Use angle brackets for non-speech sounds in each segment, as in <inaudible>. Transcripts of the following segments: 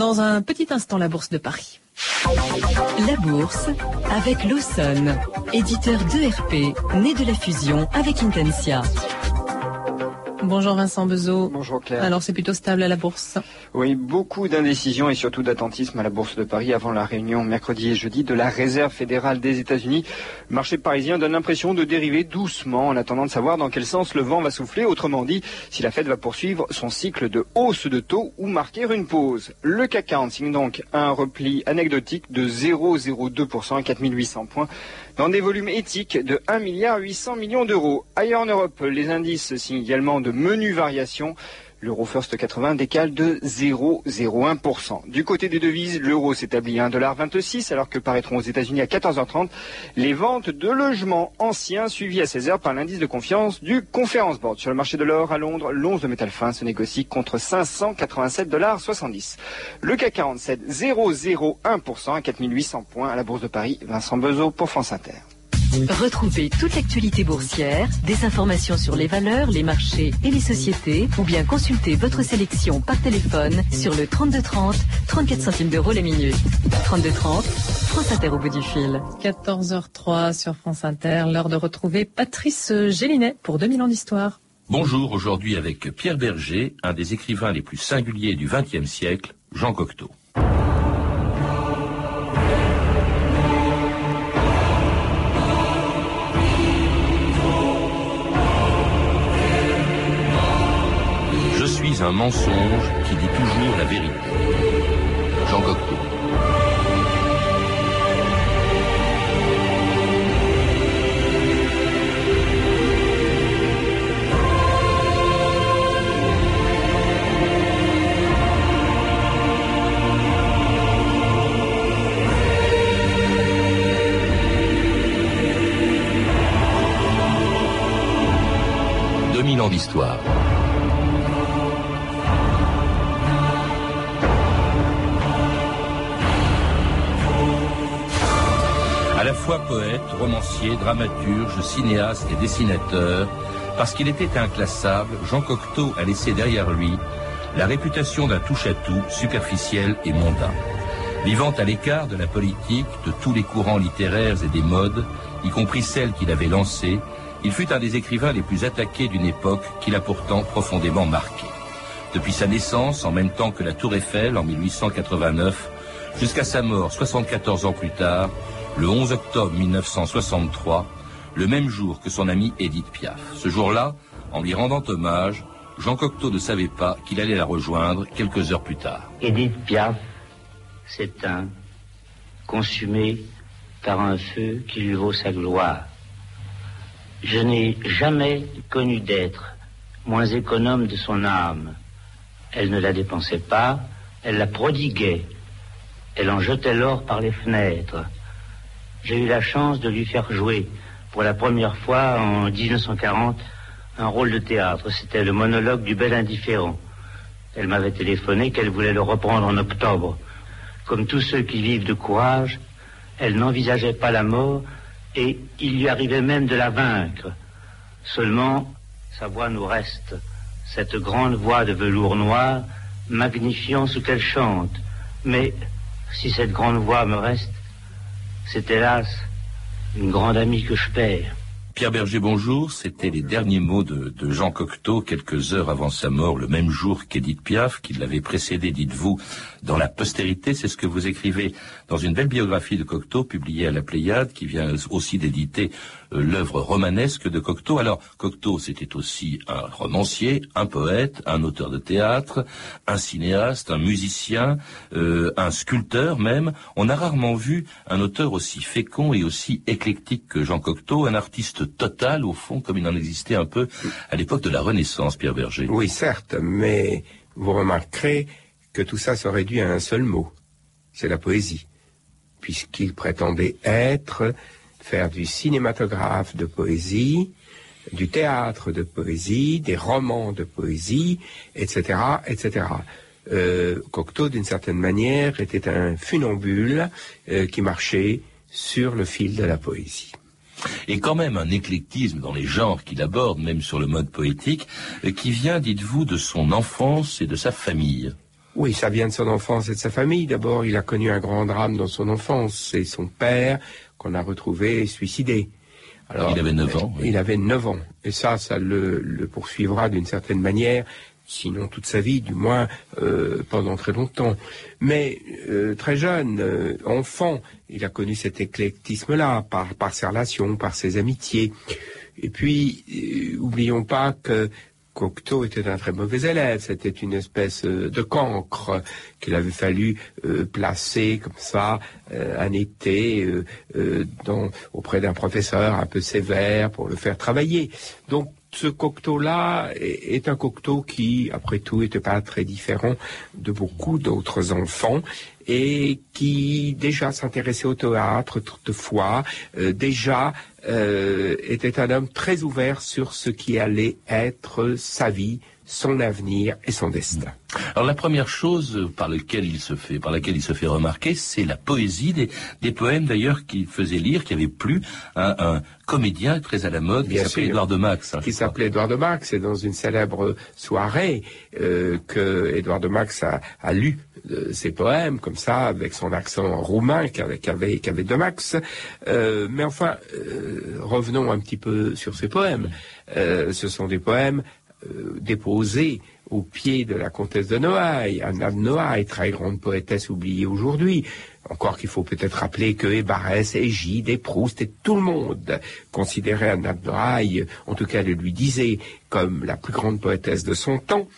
Dans un petit instant, la Bourse de Paris. La Bourse avec Lawson, éditeur d'ERP, né de la fusion avec Intensia. Bonjour Vincent Bezot. Bonjour Claire. Alors c'est plutôt stable à la bourse Oui, beaucoup d'indécision et surtout d'attentisme à la bourse de Paris avant la réunion mercredi et jeudi de la Réserve fédérale des États-Unis. Le marché parisien donne l'impression de dériver doucement en attendant de savoir dans quel sens le vent va souffler, autrement dit, si la Fed va poursuivre son cycle de hausse de taux ou marquer une pause. Le CAC 40 signe donc un repli anecdotique de 0,02% à 4800 points dans des volumes éthiques de 1 milliard 800 millions d'euros. Ailleurs en Europe, les indices signent également de menues variations. L'euro First 80 décale de 0,01%. Du côté des devises, l'euro s'établit à 1,26$ alors que paraîtront aux États-Unis à 14h30 les ventes de logements anciens suivies à 16h par l'indice de confiance du Conference Board. Sur le marché de l'or à Londres, l'once de métal fin se négocie contre 587,70$. Le CAC 47, 0,01% à 4800 points à la Bourse de Paris. Vincent Bezot pour France Inter. Retrouvez toute l'actualité boursière, des informations sur les valeurs, les marchés et les sociétés, ou bien consultez votre sélection par téléphone sur le 3230, 34 centimes d'euros la minute. 3230, France Inter au bout du fil. 14h03 sur France Inter, l'heure de retrouver Patrice Gélinet pour 2000 ans d'histoire. Bonjour, aujourd'hui avec Pierre Berger, un des écrivains les plus singuliers du XXe siècle, Jean Cocteau. Un mensonge qui dit toujours la vérité. Jean Cocteau. « 2000 ans d'histoire. Dramaturge, cinéaste et dessinateur, parce qu'il était inclassable, Jean Cocteau a laissé derrière lui la réputation d'un touche-à-tout superficiel et mondain. Vivant à l'écart de la politique, de tous les courants littéraires et des modes, y compris celles qu'il avait lancées, il fut un des écrivains les plus attaqués d'une époque qu'il a pourtant profondément marquée. Depuis sa naissance, en même temps que la Tour Eiffel en 1889, jusqu'à sa mort 74 ans plus tard, le 11 octobre 1963, le même jour que son ami Edith Piaf. Ce jour-là, en lui rendant hommage, Jean Cocteau ne savait pas qu'il allait la rejoindre quelques heures plus tard. Edith Piaf s'éteint, consumée par un feu qui lui vaut sa gloire. Je n'ai jamais connu d'être moins économe de son âme. Elle ne la dépensait pas, elle la prodiguait. Elle en jetait l'or par les fenêtres. J'ai eu la chance de lui faire jouer pour la première fois en 1940 un rôle de théâtre. C'était le monologue du bel indifférent. Elle m'avait téléphoné qu'elle voulait le reprendre en octobre. Comme tous ceux qui vivent de courage, elle n'envisageait pas la mort et il lui arrivait même de la vaincre. Seulement, sa voix nous reste, cette grande voix de velours noir, magnifiant ce qu'elle chante. Mais si cette grande voix me reste, c'est hélas une grande amie que je perds. Pierre Berger, bonjour. C'était les derniers mots de, Jean Cocteau quelques heures avant sa mort, le même jour qu'Edith Piaf, qui l'avait précédé, dites-vous, dans la postérité. C'est ce que vous écrivez dans une belle biographie de Cocteau, publiée à la Pléiade, qui vient aussi d'éditer l'œuvre romanesque de Cocteau. Alors, Cocteau, c'était aussi un romancier, un poète, un auteur de théâtre, un cinéaste, un musicien, euh, un sculpteur même. On a rarement vu un auteur aussi fécond et aussi éclectique que Jean Cocteau, un artiste total, au fond, comme il en existait un peu à l'époque de la Renaissance, Pierre Berger. Oui, certes, mais vous remarquerez que tout ça se réduit à un seul mot, c'est la poésie, puisqu'il prétendait être, faire du cinématographe de poésie, du théâtre de poésie, des romans de poésie, etc., etc. Euh, Cocteau, d'une certaine manière, était un funambule euh, qui marchait sur le fil de la poésie et quand même un éclectisme dans les genres qu'il aborde, même sur le mode poétique, qui vient, dites-vous, de son enfance et de sa famille. Oui, ça vient de son enfance et de sa famille. D'abord, il a connu un grand drame dans son enfance. C'est son père qu'on a retrouvé suicidé. Alors, il avait 9 ans. Il avait 9 ans. Et ça, ça le, poursuivra d'une certaine manière, sinon toute sa vie, du moins euh, pendant très longtemps. Mais euh, très jeune, euh, enfant, il a connu cet éclectisme-là par, par ses relations, par ses amitiés. Et puis, oublions pas que Cocteau était un très mauvais élève, c'était une espèce euh, de cancre qu'il avait fallu euh, placer comme ça euh, un été auprès d'un professeur un peu sévère pour le faire travailler. Donc ce Cocteau-là est, un Cocteau qui, après tout, n'était pas très différent de beaucoup d'autres enfants et qui déjà s'intéressait au théâtre toutefois, déjà euh, était un homme très ouvert sur ce qui allait être sa vie, son avenir et son destin. Alors la première chose par laquelle il se fait, par laquelle il se fait remarquer, c'est la poésie des, des poèmes d'ailleurs qu'il faisait lire, qui avait plu un, un comédien très à la mode qui s'appelait Édouard de Max. Hein, qui s'appelait Édouard de Max, et dans une célèbre soirée euh, que Édouard de Max a, a lu euh, ses poèmes comme ça avec son accent roumain qu'avait qu'avait qu'avait de Max. Euh, mais enfin, euh, revenons un petit peu sur ces poèmes. Euh, ce sont des poèmes euh, déposée au pied de la comtesse de Noailles, Anna de Noailles, très grande poétesse oubliée aujourd'hui, encore qu'il faut peut-être rappeler que Ebarès, Égide et Proust et tout le monde considérait Anna de Noailles, en tout cas le lui disait, comme la plus grande poétesse de son temps,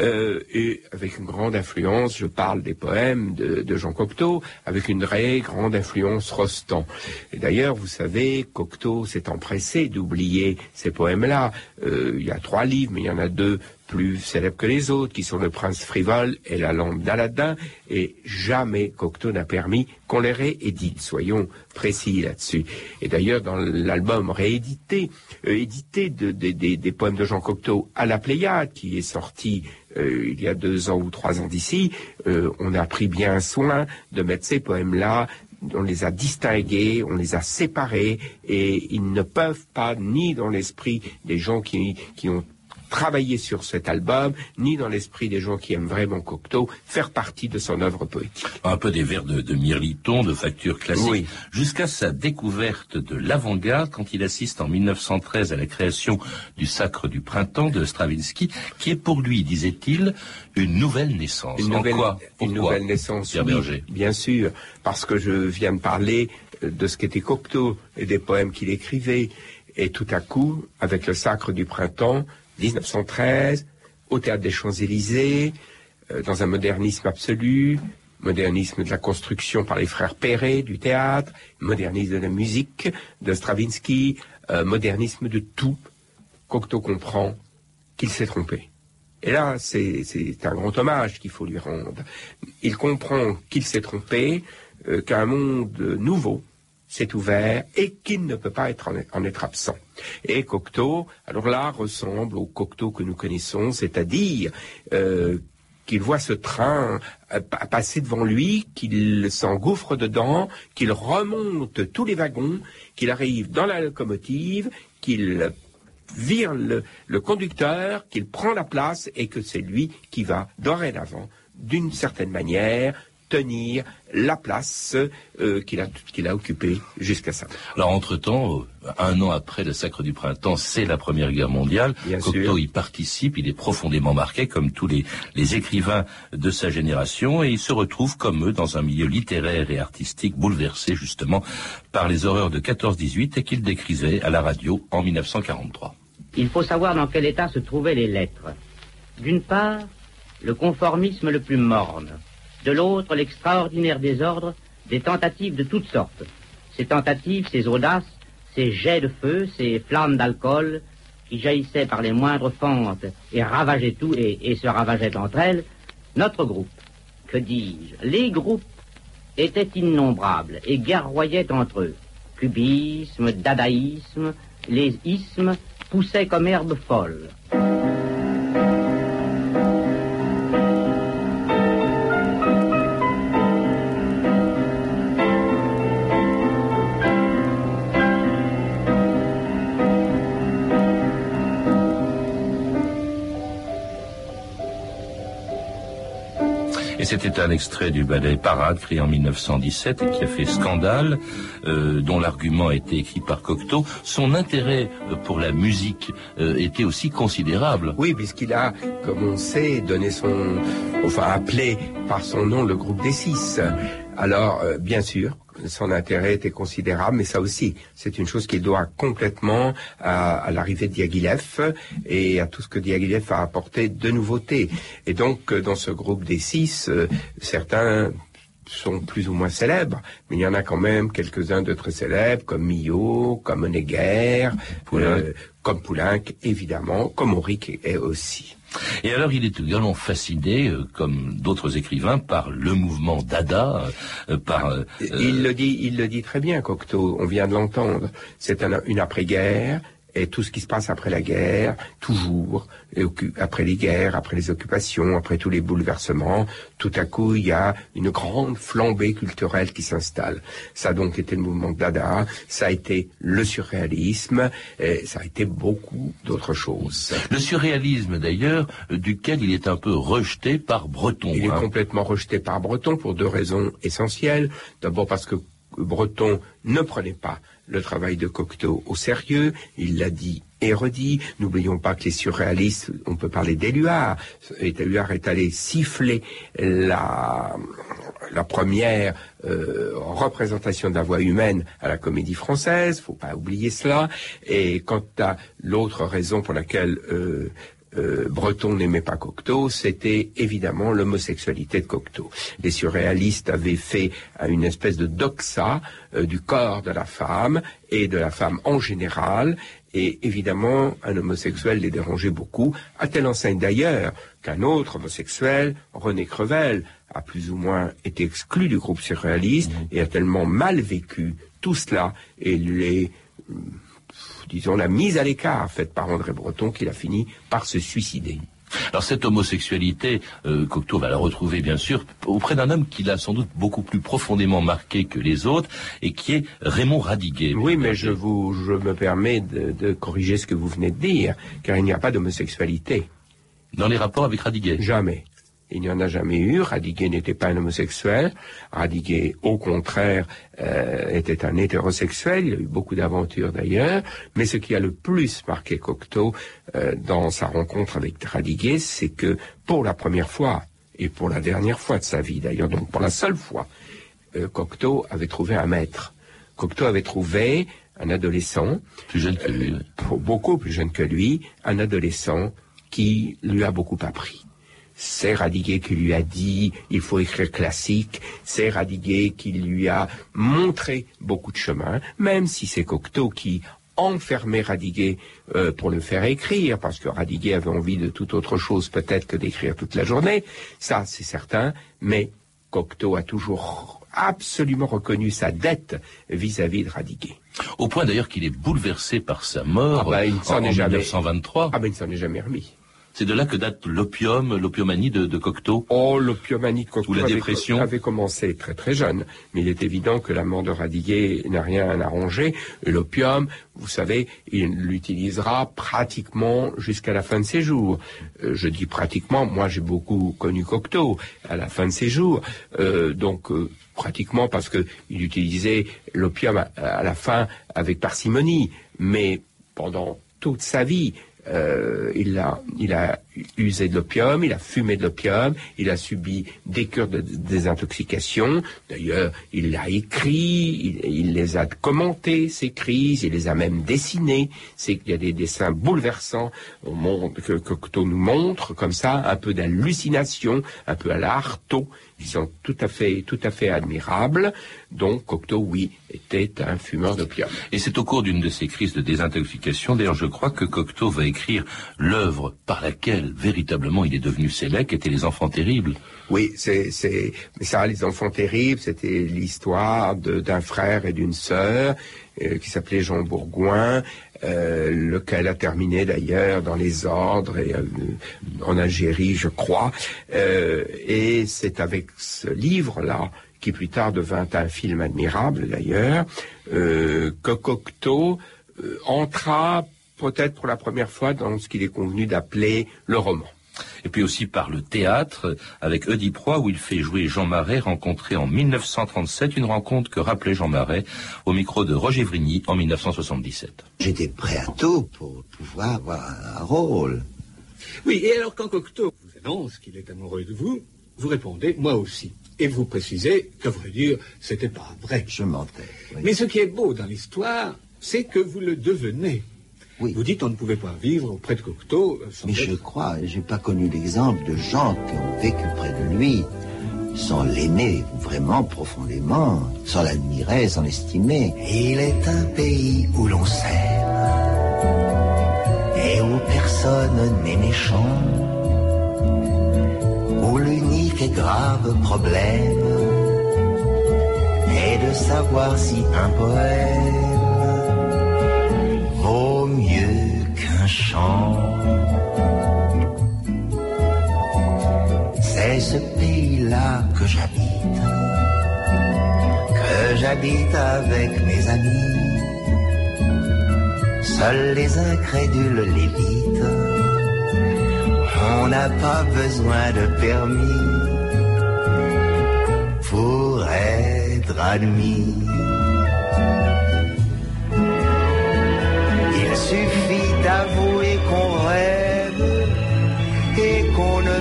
euh, et avec une grande influence, je parle des poèmes de, Jean Cocteau, avec une très grande influence Rostand. Et d'ailleurs, vous savez, Cocteau s'est empressé d'oublier ces poèmes-là. Euh, il y a trois livres, mais il y en a deux plus célèbres que les autres, qui sont Le Prince frivole et La lampe d'Aladin, et jamais Cocteau n'a permis qu'on les réédite. Soyons précis là-dessus. Et d'ailleurs, dans l'album réédité, euh, édité des poèmes de Jean Cocteau à la Pléiade, qui est sorti euh, il y a deux ans ou trois ans d'ici, euh, on a pris bien soin de mettre ces poèmes-là on les a distingués, on les a séparés, et ils ne peuvent pas, ni dans l'esprit des gens qui, qui ont travailler sur cet album, ni dans l'esprit des gens qui aiment vraiment Cocteau, faire partie de son œuvre poétique. Un peu des vers de, de Mirliton, de facture classique, jusqu'à sa découverte de l'avant-garde quand il assiste en 1913 à la création du Sacre du Printemps de Stravinsky, qui est pour lui, disait-il, une nouvelle naissance. Une nouvelle, une nouvelle naissance, oui, bien sûr, parce que je viens de parler de ce qu'était Cocteau et des poèmes qu'il écrivait. Et tout à coup, avec le Sacre du Printemps, 1913, au théâtre des Champs-Élysées, euh, dans un modernisme absolu, modernisme de la construction par les frères Perret du théâtre, modernisme de la musique de Stravinsky, euh, modernisme de tout. Cocteau comprend qu'il s'est trompé. Et là, c'est un grand hommage qu'il faut lui rendre. Il comprend qu'il s'est trompé, euh, qu'un monde nouveau s'est ouvert et qu'il ne peut pas être en, être absent. Et Cocteau, alors là, ressemble au Cocteau que nous connaissons, c'est-à-dire euh, qu'il voit ce train euh, passer devant lui, qu'il s'engouffre dedans, qu'il remonte tous les wagons, qu'il arrive dans la locomotive, qu'il vire le, le conducteur, qu'il prend la place et que c'est lui qui va dorénavant, d'une certaine manière, tenir la place euh, qu'il a, qu'il a occupée jusqu'à ça. Alors, entre-temps, euh, un an après le Sacre du Printemps, c'est la Première Guerre mondiale. Cocteau y participe, il est profondément marqué, comme tous les, les écrivains de sa génération, et il se retrouve, comme eux, dans un milieu littéraire et artistique bouleversé, justement, par les horreurs de 14-18 et qu'il décrivait à la radio en 1943. Il faut savoir dans quel état se trouvaient les lettres. D'une part, le conformisme le plus morne, de l'autre l'extraordinaire désordre des tentatives de toutes sortes. Ces tentatives, ces audaces, ces jets de feu, ces flammes d'alcool qui jaillissaient par les moindres fentes et ravageaient tout et, se ravageaient entre elles, notre groupe, que dis-je, les groupes étaient innombrables et guerroyaient entre eux. Cubisme, dadaïsme, les ismes poussaient comme herbes folles. C'était un extrait du ballet Parade créé en 1917 et qui a fait scandale, euh, dont l'argument a été écrit par Cocteau. Son intérêt pour la musique euh, était aussi considérable. Oui, puisqu'il a, comme on sait, donné son, enfin appelé par son nom le groupe des six. Alors, euh, bien sûr, son intérêt était considérable, mais ça aussi, c'est une chose qu'il doit complètement à, à l'arrivée de Diaghilev et à tout ce que Diaghilev a apporté de nouveautés. Et donc, euh, dans ce groupe des six, euh, certains sont plus ou moins célèbres, mais il y en a quand même quelques-uns de très célèbres, comme Millot, comme Honegger, Poulenc. euh, comme Poulenc, évidemment, comme Auric est aussi. Et alors, il est également fasciné, euh, comme d'autres écrivains, par le mouvement Dada, euh, par... euh, Il le dit, il le dit très bien, Cocteau. On vient de l'entendre. C'est un- une après-guerre. Et tout ce qui se passe après la guerre, toujours, et après les guerres, après les occupations, après tous les bouleversements, tout à coup, il y a une grande flambée culturelle qui s'installe. Ça a donc été le mouvement Dada, ça a été le surréalisme, et ça a été beaucoup d'autres choses. Le surréalisme, d'ailleurs, duquel il est un peu rejeté par Breton. Il est hein. complètement rejeté par Breton pour deux raisons essentielles. D'abord parce que Breton ne prenait pas le travail de Cocteau au sérieux. Il l'a dit et redit. N'oublions pas que les surréalistes, on peut parler d'Éluard. Éluard est allé siffler la, première euh, représentation de la voix humaine à la comédie française. Faut pas oublier cela. Et quant à l'autre raison pour laquelle euh, euh, Breton n'aimait pas Cocteau, c'était évidemment l'homosexualité de Cocteau. Les surréalistes avaient fait une espèce de doxa euh, du corps de la femme et de la femme en général, et évidemment un homosexuel les dérangeait beaucoup, à telle enseigne d'ailleurs qu'un autre homosexuel, René Crevel, a plus ou moins été exclu du groupe surréaliste et a tellement mal vécu tout cela et les disons, la mise à l'écart faite par André Breton qu'il a fini par se suicider. Alors cette homosexualité, euh, Cocteau va la retrouver bien sûr auprès d'un homme qui l'a sans doute beaucoup plus profondément marqué que les autres et qui est Raymond Radiguet. Oui, mais je vous, je me permets de, de corriger ce que vous venez de dire, car il n'y a pas d'homosexualité. Dans les rapports avec Radiguet. Jamais. Il n'y en a jamais eu. Radiguet n'était pas un homosexuel. Radiguet, au contraire, euh, était un hétérosexuel. Il a eu beaucoup d'aventures d'ailleurs. Mais ce qui a le plus marqué Cocteau euh, dans sa rencontre avec Radiguet, c'est que pour la première fois, et pour la dernière fois de sa vie d'ailleurs, donc pour la seule fois, euh, Cocteau avait trouvé un maître. Cocteau avait trouvé un adolescent, Plus jeune que lui. oui. pour beaucoup plus jeune que lui, un adolescent qui lui a beaucoup appris. C'est Radiguet qui lui a dit il faut écrire classique, c'est Radiguet qui lui a montré beaucoup de chemin, même si c'est Cocteau qui enfermait Radiguet euh, pour le faire écrire, parce que Radiguet avait envie de toute autre chose peut-être que d'écrire toute la journée, ça c'est certain, mais Cocteau a toujours absolument reconnu sa dette vis-à-vis de Radiguet. Au point d'ailleurs qu'il est bouleversé par sa mort Ah bah, il en, s'en est en jamais- 1923. Ah ben il ne s'en est jamais remis. C'est de là que date l'opium, l'opiomanie de, de Cocteau. Oh, l'opiomanie de Cocteau Ou la avait- dépression. avait commencé très très jeune, mais il est évident que la mort de Radiguet n'a rien arrangé. L'opium, vous savez, il l'utilisera pratiquement jusqu'à la fin de ses jours. Euh, je dis pratiquement, moi j'ai beaucoup connu Cocteau à la fin de ses jours, Euh, donc euh, pratiquement parce que il utilisait l'opium à, à la fin avec parcimonie, mais pendant toute sa vie. Euh, il, a, il a usé de l'opium, il a fumé de l'opium, il a subi des cures de désintoxication. D'ailleurs, il l'a écrit, il, les a commentés, ces crises, il les a même dessinés. C'est qu'il y a des dessins bouleversants que Cocteau nous montre, comme ça, un peu d'hallucination, un peu à la Artaud, qui sont tout à fait, tout à fait admirables. Donc, Cocteau, oui, était un fumeur d'opium. Et c'est au cours d'une de ces crises de désintoxication, d'ailleurs je crois que Cocteau va écrire l'œuvre par laquelle véritablement il est devenu sélect, était Les Enfants Terribles. Oui, c'est, ça, les enfants terribles, c'était l'histoire d'un frère et d'une sœur euh, qui s'appelait Jean Bourgoin, euh, lequel a terminé d'ailleurs dans les ordres euh, en Algérie, je crois. Et c'est avec ce livre-là qui plus tard devint un film admirable d'ailleurs, que Cocteau entra peut-être pour la première fois dans ce qu'il est convenu d'appeler le roman. Et puis aussi par le théâtre, avec Oediproie, où il fait jouer Jean Marais, rencontré en 1937, une rencontre que rappelait Jean Marais au micro de Roger Vrigny en 1977. J'étais prêt à tout pour pouvoir avoir un rôle. Oui, et alors quand Cocteau vous annonce qu'il est amoureux de vous, vous répondez moi aussi. Et vous précisez qu'à vrai dire, c'était pas vrai. Je mentais. oui. Mais ce qui est beau dans l'histoire, c'est que vous le devenez. Oui. Vous dites on ne pouvait pas vivre auprès de Cocteau euh, sans Mais je crois, j'ai pas connu d'exemple de gens qui ont vécu près de lui sans l'aimer vraiment profondément, sans l'admirer, sans l'estimer. Il est un pays où l'on s'aime et où personne n'est méchant, où l'unique et grave problème est de savoir si un poème mieux qu'un chant. C'est ce pays-là que j'habite, que j'habite avec mes amis. Seuls les incrédules l'évitent. On n'a pas besoin de permis pour être admis.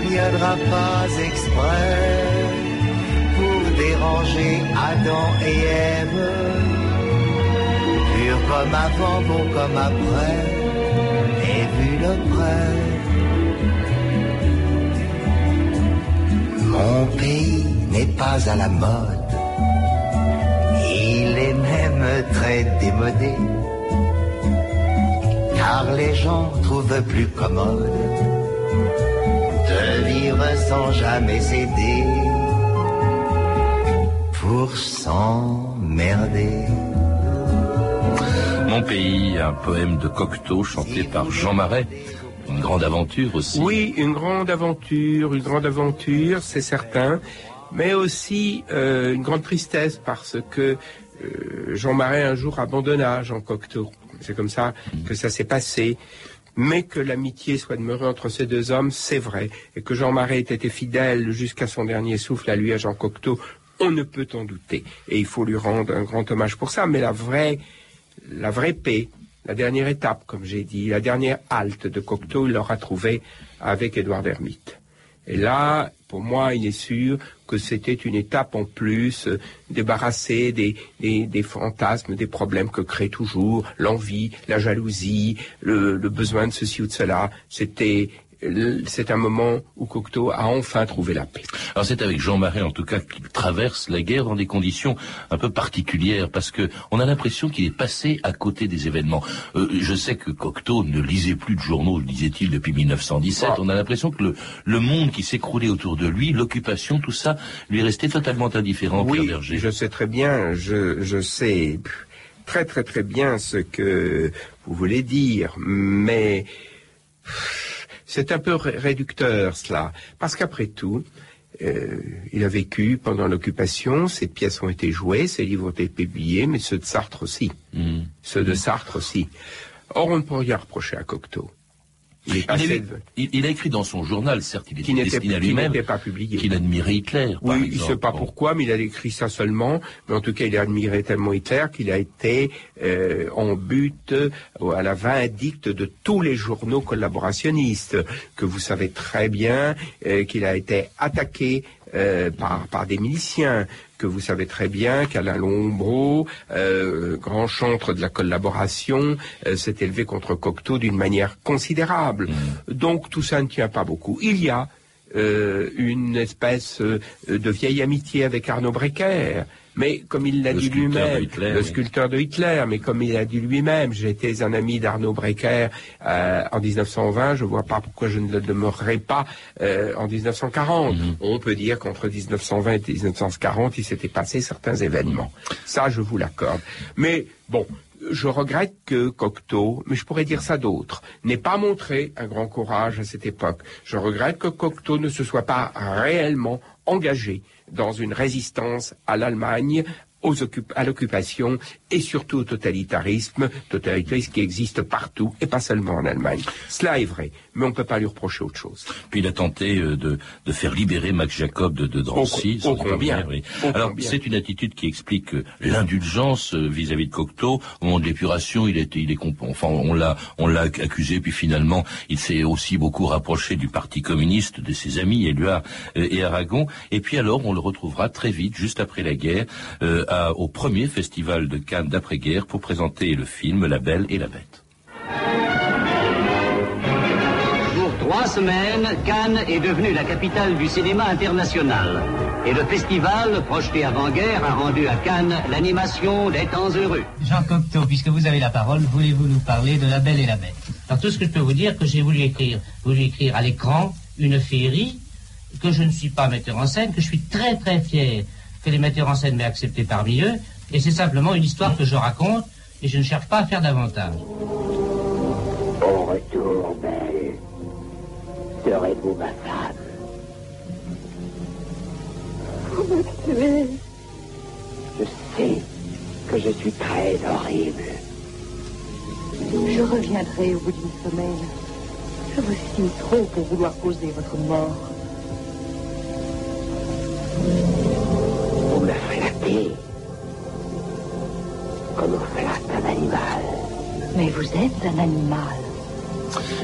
Viendra pas exprès pour déranger Adam et Ève. Pur comme avant, bon comme après, et vu de près. Mon pays n'est pas à la mode, il est même très démodé car les gens trouvent plus commode de vivre sans jamais céder pour s'emmerder. Mon pays, un poème de Cocteau chanté par Jean Marais. Une grande aventure aussi. Oui, une grande aventure, une grande aventure, c'est certain, mais aussi euh, une grande tristesse parce que euh, Jean Marais un jour abandonna Jean Cocteau. C'est comme ça que ça s'est passé. Mais que l'amitié soit demeurée entre ces deux hommes, c'est vrai. Et que Jean Marais ait été fidèle jusqu'à son dernier souffle à lui, à Jean Cocteau, on ne peut en douter. Et il faut lui rendre un grand hommage pour ça. Mais la vraie, la vraie paix, la dernière étape, comme j'ai dit, la dernière halte de Cocteau, il l'aura trouvée avec Édouard Hermite. Et là, pour moi, il est sûr que c'était une étape en plus, euh, des, des, des fantasmes, des problèmes que crée toujours l'envie, la jalousie, le, le besoin de ceci ou de cela. C'était c'est un moment où Cocteau a enfin trouvé la paix. Alors c'est avec Jean Marais en tout cas qu'il traverse la guerre dans des conditions un peu particulières parce que on a l'impression qu'il est passé à côté des événements. Euh, je sais que Cocteau ne lisait plus de journaux, disait-il depuis 1917. Ah. On a l'impression que le, le monde qui s'écroulait autour de lui, l'occupation, tout ça, lui restait totalement indifférent. Pierre Oui, Berger. je sais très bien, je, je sais très très très bien ce que vous voulez dire, mais c'est un peu ré- réducteur cela, parce qu'après tout, euh, il a vécu pendant l'occupation, ses pièces ont été jouées, ses livres ont été publiés, mais ceux de Sartre aussi, Hmm. ceux de Sartre aussi. Or, on ne peut rien reprocher à Cocteau. Il est Il, a écrit dans son journal, certes, il était qui n'était destiné à lui-même, pas publié. qu'il admirait Hitler. par Oui, il ne sait pas Bon. pourquoi, mais il a écrit ça seulement. Mais en tout cas, il a admiré tellement Hitler qu'il a été euh, en but euh, à la vindicte de tous les journaux collaborationnistes, que vous savez très bien euh, qu'il a été attaqué euh, par, par des miliciens, que vous savez très bien qu'Alain Lombreau, euh, grand chantre de la collaboration, euh, s'est élevé contre Cocteau d'une manière considérable. Donc tout ça ne tient pas beaucoup. Il y a euh, une espèce de vieille amitié avec Arnaud Brecker. Mais comme il l'a dit lui-même, le sculpteur de Hitler, mais comme il a dit lui-même, j'étais un ami d'Arnaud Brecker euh, en 1920, je vois pas pourquoi je ne le demeurerai pas euh, en 1940. Mhm. On peut dire qu'entre 1920 et 1940, il s'était passé certains événements. Ça, je vous l'accorde. Mais bon, je regrette que Cocteau, mais je pourrais dire ça d'autres, n'ait pas montré un grand courage à cette époque. Je regrette que Cocteau ne se soit pas réellement engagé dans une résistance à l'Allemagne à l'occupation et surtout au totalitarisme, totalitarisme qui existe partout et pas seulement en Allemagne. Cela est vrai, mais on ne peut pas lui reprocher autre chose. Puis il a tenté euh, de, de faire libérer Max Jacob de, de Drancy. Au, combien, oui. Alors c'est une attitude qui explique euh, l'indulgence euh, vis-à-vis de Cocteau. Au moment de l'épuration, il était, il est, enfin on l'a, on l'a accusé, puis finalement il s'est aussi beaucoup rapproché du Parti communiste, de ses amis Éluard et Aragon. Et puis alors on le retrouvera très vite, juste après la guerre, au premier festival de Cannes d'après-guerre pour présenter le film La Belle et la Bête. Pour trois semaines, Cannes est devenue la capitale du cinéma international. Et le festival, projeté avant-guerre, a rendu à Cannes l'animation des temps heureux. Jean Cocteau, puisque vous avez la parole, voulez-vous nous parler de La Belle et la Bête? Alors tout ce que je peux vous dire, que j'ai voulu écrire, voulu écrire à l'écran une féerie, que je ne suis pas metteur en scène, que je suis très très fier que les metteurs en scène m'aient accepté parmi eux, et c'est simplement une histoire que je raconte, et je ne cherche pas à faire davantage. Au retour, belle, serez-vous ma femme Vous me tuez. Je sais que je suis très horrible. Je reviendrai au bout d'une semaine. Je vous estime trop pour vouloir causer votre mort. Flattez comme un animal. Mais vous êtes un animal.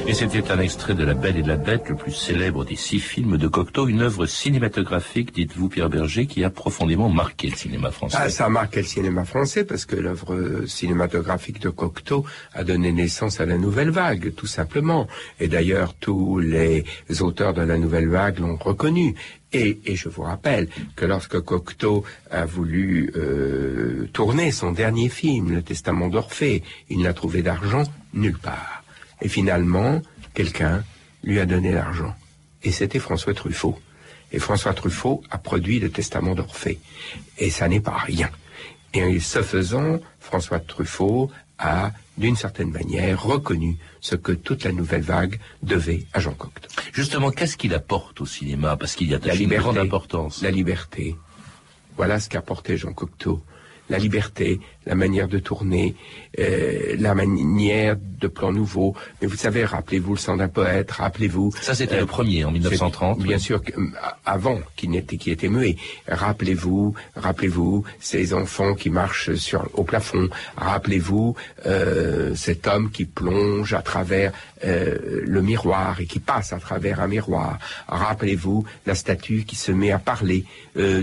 Et c'était un extrait de La Belle et la Bête, le plus célèbre des six films de Cocteau, une œuvre cinématographique, dites-vous Pierre Berger, qui a profondément marqué le cinéma français. Ah, ça a marqué le cinéma français parce que l'œuvre cinématographique de Cocteau a donné naissance à la nouvelle vague, tout simplement. Et d'ailleurs, tous les auteurs de la nouvelle vague l'ont reconnu. Et, je vous rappelle que lorsque Cocteau a voulu euh, tourner son dernier film, Le Testament d'Orphée, il n'a trouvé d'argent nulle part. Et finalement, quelqu'un lui a donné l'argent. Et c'était François Truffaut. Et François Truffaut a produit le testament d'Orphée. Et ça n'est pas rien. Et ce faisant, François Truffaut a, d'une certaine manière, reconnu ce que toute la nouvelle vague devait à Jean Cocteau. Justement, qu'est-ce qu'il apporte au cinéma? Parce qu'il y a une grande importance. La liberté. Voilà ce qu'apportait Jean Cocteau la liberté, la manière de tourner, euh, la manière de plan nouveau. Mais vous savez, rappelez-vous le sang d'un poète, rappelez-vous. Ça, c'était le premier en 1930. Bien sûr, euh, avant qu'il n'était, qui était muet. Rappelez-vous, rappelez-vous ces enfants qui marchent sur au plafond. Rappelez-vous euh, cet homme qui plonge à travers le miroir et qui passe à travers un miroir. Rappelez-vous la statue qui se met à parler.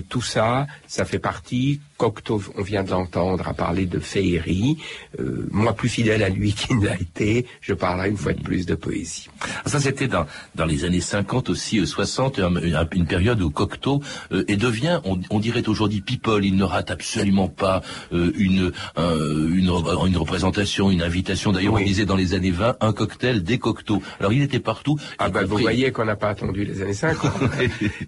tout ça, ça fait partie Cocteau, on vient de l'entendre, à parler de féerie. Euh, moi, plus fidèle à lui <laughs> qu'il ne l'a été, je parlerai une fois de plus de poésie. Ça, c'était dans, dans les années 50 aussi, 60, euh, une, période où Cocteau euh, et devient, on, dirait aujourd'hui, people. Il ne rate absolument pas une, une, une, représentation, une invitation. D'ailleurs, on disait dans les années 20, un cocktail, des Cocteau. Alors, il était partout. Ah ben, vous voyez qu'on n'a pas attendu les années 50.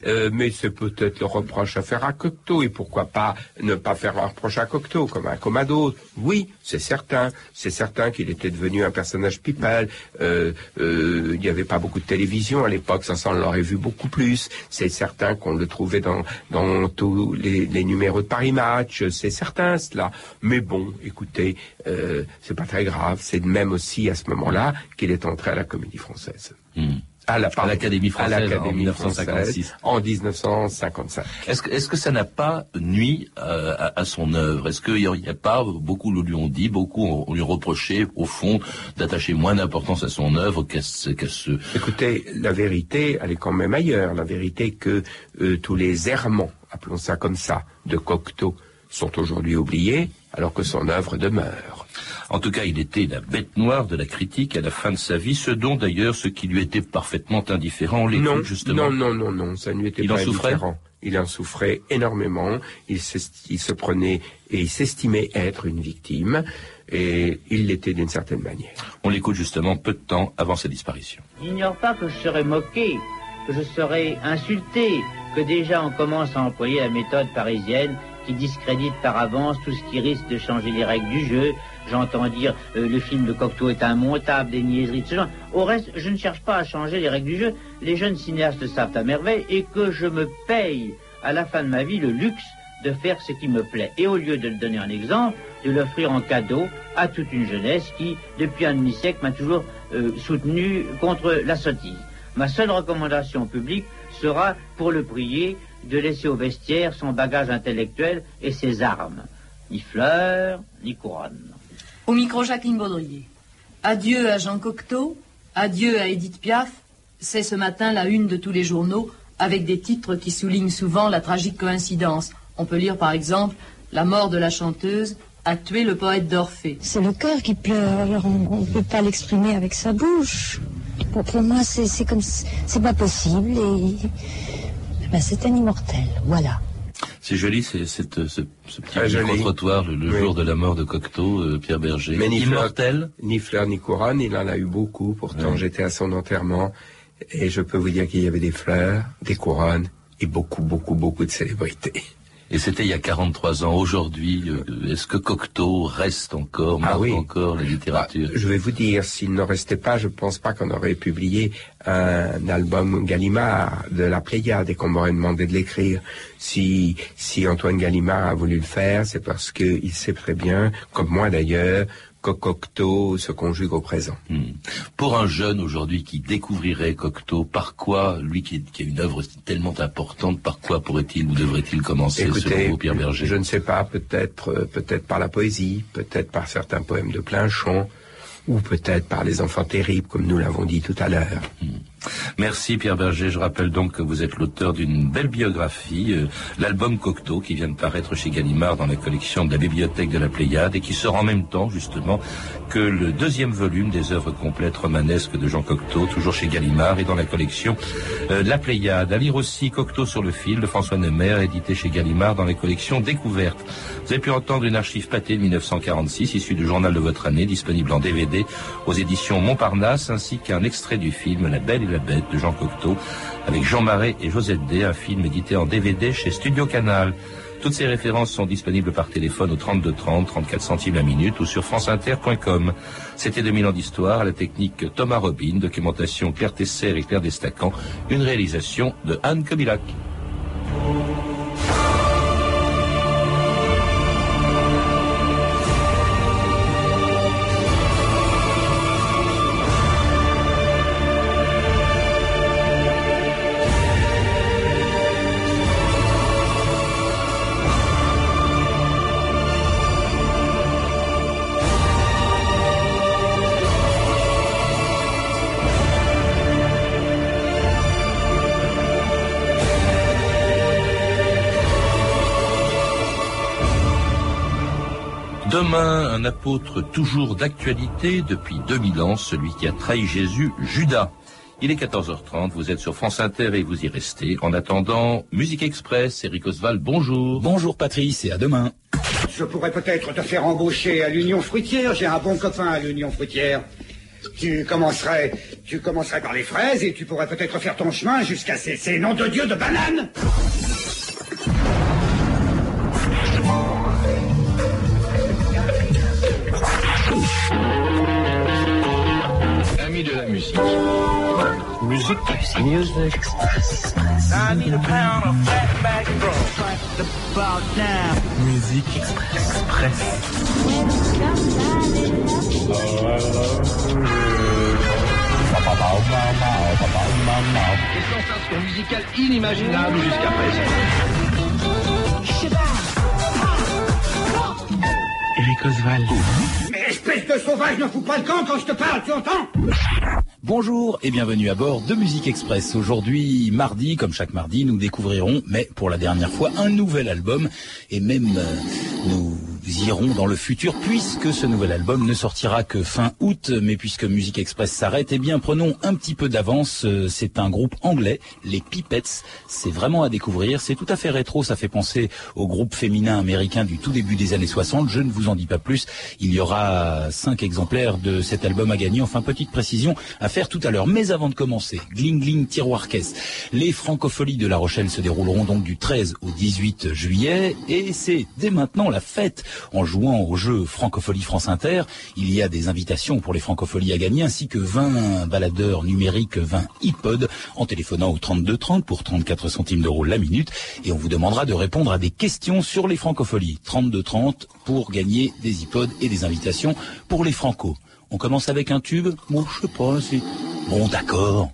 <laughs> mais c'est peut-être le reproche à faire à Cocteau, et pourquoi pas ne pas faire un reproche à Cocteau, comme comme d'autres. Oui, c'est certain. C'est certain qu'il était devenu un personnage people. Euh, euh, il n'y avait pas beaucoup de télévision à l'époque, ça, on l'aurait vu beaucoup plus. C'est certain qu'on le trouvait dans, dans tous les, numéros de Paris Match. C'est certain, cela. Mais bon, écoutez, euh, c'est pas très grave. C'est même aussi à ce moment-là qu'il est entré à la Comédie Française. Hmm à l'Académie française en 1956. En 1955. Est-ce que, est-ce que ça n'a pas nuit euh, à, son œuvre? Est-ce qu'il n'y a, pas, beaucoup lui ont dit, beaucoup ont lui reproché, au fond, d'attacher moins d'importance à son œuvre qu'à ce, Écoutez, la vérité, elle est quand même ailleurs. La vérité que euh, tous les errements, appelons ça comme ça, de Cocteau, sont aujourd'hui oubliés, alors que son œuvre demeure. En tout cas, il était la bête noire de la critique à la fin de sa vie, ce dont d'ailleurs ce qui lui était parfaitement indifférent, non, justement. Non, non, non, non, ça ne lui était il pas en indifférent. Il en souffrait énormément, il se, il se prenait et il s'estimait être une victime, et il l'était d'une certaine manière. On l'écoute justement peu de temps avant sa disparition. J'ignore pas que je serais moqué, que je serais insulté, que déjà on commence à employer la méthode parisienne qui discrédite par avance tout ce qui risque de changer les règles du jeu, J'entends dire euh, le film de Cocteau est immontable, des niaiseries de ce genre. Au reste, je ne cherche pas à changer les règles du jeu. Les jeunes cinéastes savent à merveille et que je me paye à la fin de ma vie le luxe de faire ce qui me plaît. Et au lieu de le donner en exemple, de l'offrir en cadeau à toute une jeunesse qui, depuis un demi-siècle, m'a toujours euh, soutenu contre la sottise. Ma seule recommandation publique sera, pour le prier, de laisser au vestiaire son bagage intellectuel et ses armes. Ni fleurs, ni couronne. Au micro, Jacqueline Baudrier. Adieu à Jean Cocteau, adieu à Edith Piaf. C'est ce matin la une de tous les journaux, avec des titres qui soulignent souvent la tragique coïncidence. On peut lire par exemple La mort de la chanteuse a tué le poète d'Orphée. C'est le cœur qui pleure, alors on ne peut pas l'exprimer avec sa bouche. Pour, moi, c'est comme c'est pas possible et ben, c'est un immortel. Voilà. C'est joli, c'est ce, ce, petit trottoir le, jour de la mort de Cocteau, euh, Pierre Berger. Mais ni Immortel. ni fleurs ni couronne, il en a eu beaucoup. Pourtant, j'étais à son enterrement et je peux vous dire qu'il y avait des fleurs, des couronnes et beaucoup, beaucoup, beaucoup de célébrités. Et c'était il y a 43 ans. Aujourd'hui, euh, est-ce que Cocteau reste encore, ah marque encore la littérature bah, Je vais vous dire, s'il ne restait pas, je ne pense pas qu'on aurait publié un album Gallimard de la Pléiade et qu'on m'aurait demandé de l'écrire. Si, si Antoine Gallimard a voulu le faire, c'est parce qu'il sait très bien, comme moi d'ailleurs, Cocteau se conjugue au présent. Hmm. Pour un jeune aujourd'hui qui découvrirait Cocteau, par quoi, lui qui, a une œuvre tellement importante, par quoi pourrait-il ou devrait-il commencer Écoutez, selon Pierre Berger? Je ne sais pas, peut-être euh, peut-être par la poésie, peut-être par certains poèmes de plein chant, ou peut-être par les enfants terribles, comme nous l'avons dit tout à l'heure. Hmm. Merci Pierre Berger. Je rappelle donc que vous êtes l'auteur d'une belle biographie, euh, l'album Cocteau, qui vient de paraître chez Gallimard dans la collection de la bibliothèque de la Pléiade et qui sort en même temps justement que le deuxième volume des œuvres complètes romanesques de Jean Cocteau, toujours chez Gallimard et dans la collection euh, la Pléiade. À lire aussi Cocteau sur le fil de François Nemer, édité chez Gallimard dans les collections Découvertes. Vous avez pu entendre une archive pâtée de 1946 issue du journal de votre année, disponible en DVD aux éditions Montparnasse, ainsi qu'un extrait du film La Belle et la Bête de Jean Cocteau, avec Jean Marais et Josette D, un film édité en DVD chez Studio Canal. Toutes ces références sont disponibles par téléphone au 32 30, 34 centimes la minute ou sur franceinter.com. C'était 2000 ans d'histoire à la technique Thomas Robin, documentation Claire Tesser et Claire Destacan, une réalisation de Anne Kobilac. Un apôtre toujours d'actualité depuis 2000 ans, celui qui a trahi Jésus, Judas. Il est 14h30, vous êtes sur France Inter et vous y restez. En attendant, Musique Express, Eric Oswald, bonjour. Bonjour Patrice et à demain. Je pourrais peut-être te faire embaucher à l'Union fruitière, j'ai un bon copain à l'Union fruitière. Tu commencerais, tu commencerais par les fraises et tu pourrais peut-être faire ton chemin jusqu'à ces, ces noms de Dieu de bananes. Musique. Music. I need a pound of about now. Express. Des sensations musicales inimaginables jusqu'à présent. Eric Oswald. Mais espèce de sauvage, ne fous pas le camp quand je te parle, tu entends? Bonjour et bienvenue à bord de Musique Express. Aujourd'hui, mardi, comme chaque mardi, nous découvrirons, mais pour la dernière fois, un nouvel album et même euh, nous irons dans le futur puisque ce nouvel album ne sortira que fin août, mais puisque Musique Express s'arrête, eh bien prenons un petit peu d'avance. Euh, C'est un groupe anglais, les Pipettes. C'est vraiment à découvrir. C'est tout à fait rétro. Ça fait penser au groupe féminin américain du tout début des années 60. Je ne vous en dis pas plus. Il y aura cinq exemplaires de cet album à gagner. Enfin, petite précision à faire tout à l'heure. Mais avant de commencer, Gling Gling Tiroir Caisse. Les francopholies de La Rochelle se dérouleront donc du 13 au 18 juillet et c'est dès maintenant la fête en jouant au jeu Francophonie France Inter. Il y a des invitations pour les Francopholies à gagner ainsi que 20 baladeurs numériques, 20 iPods en téléphonant au 3230 pour 34 centimes d'euros la minute et on vous demandera de répondre à des questions sur les Francopholies. 3230 pour gagner des iPods et des invitations pour les Franco. On commence avec un tube? Bon, je sais pas, c'est... Bon, d'accord.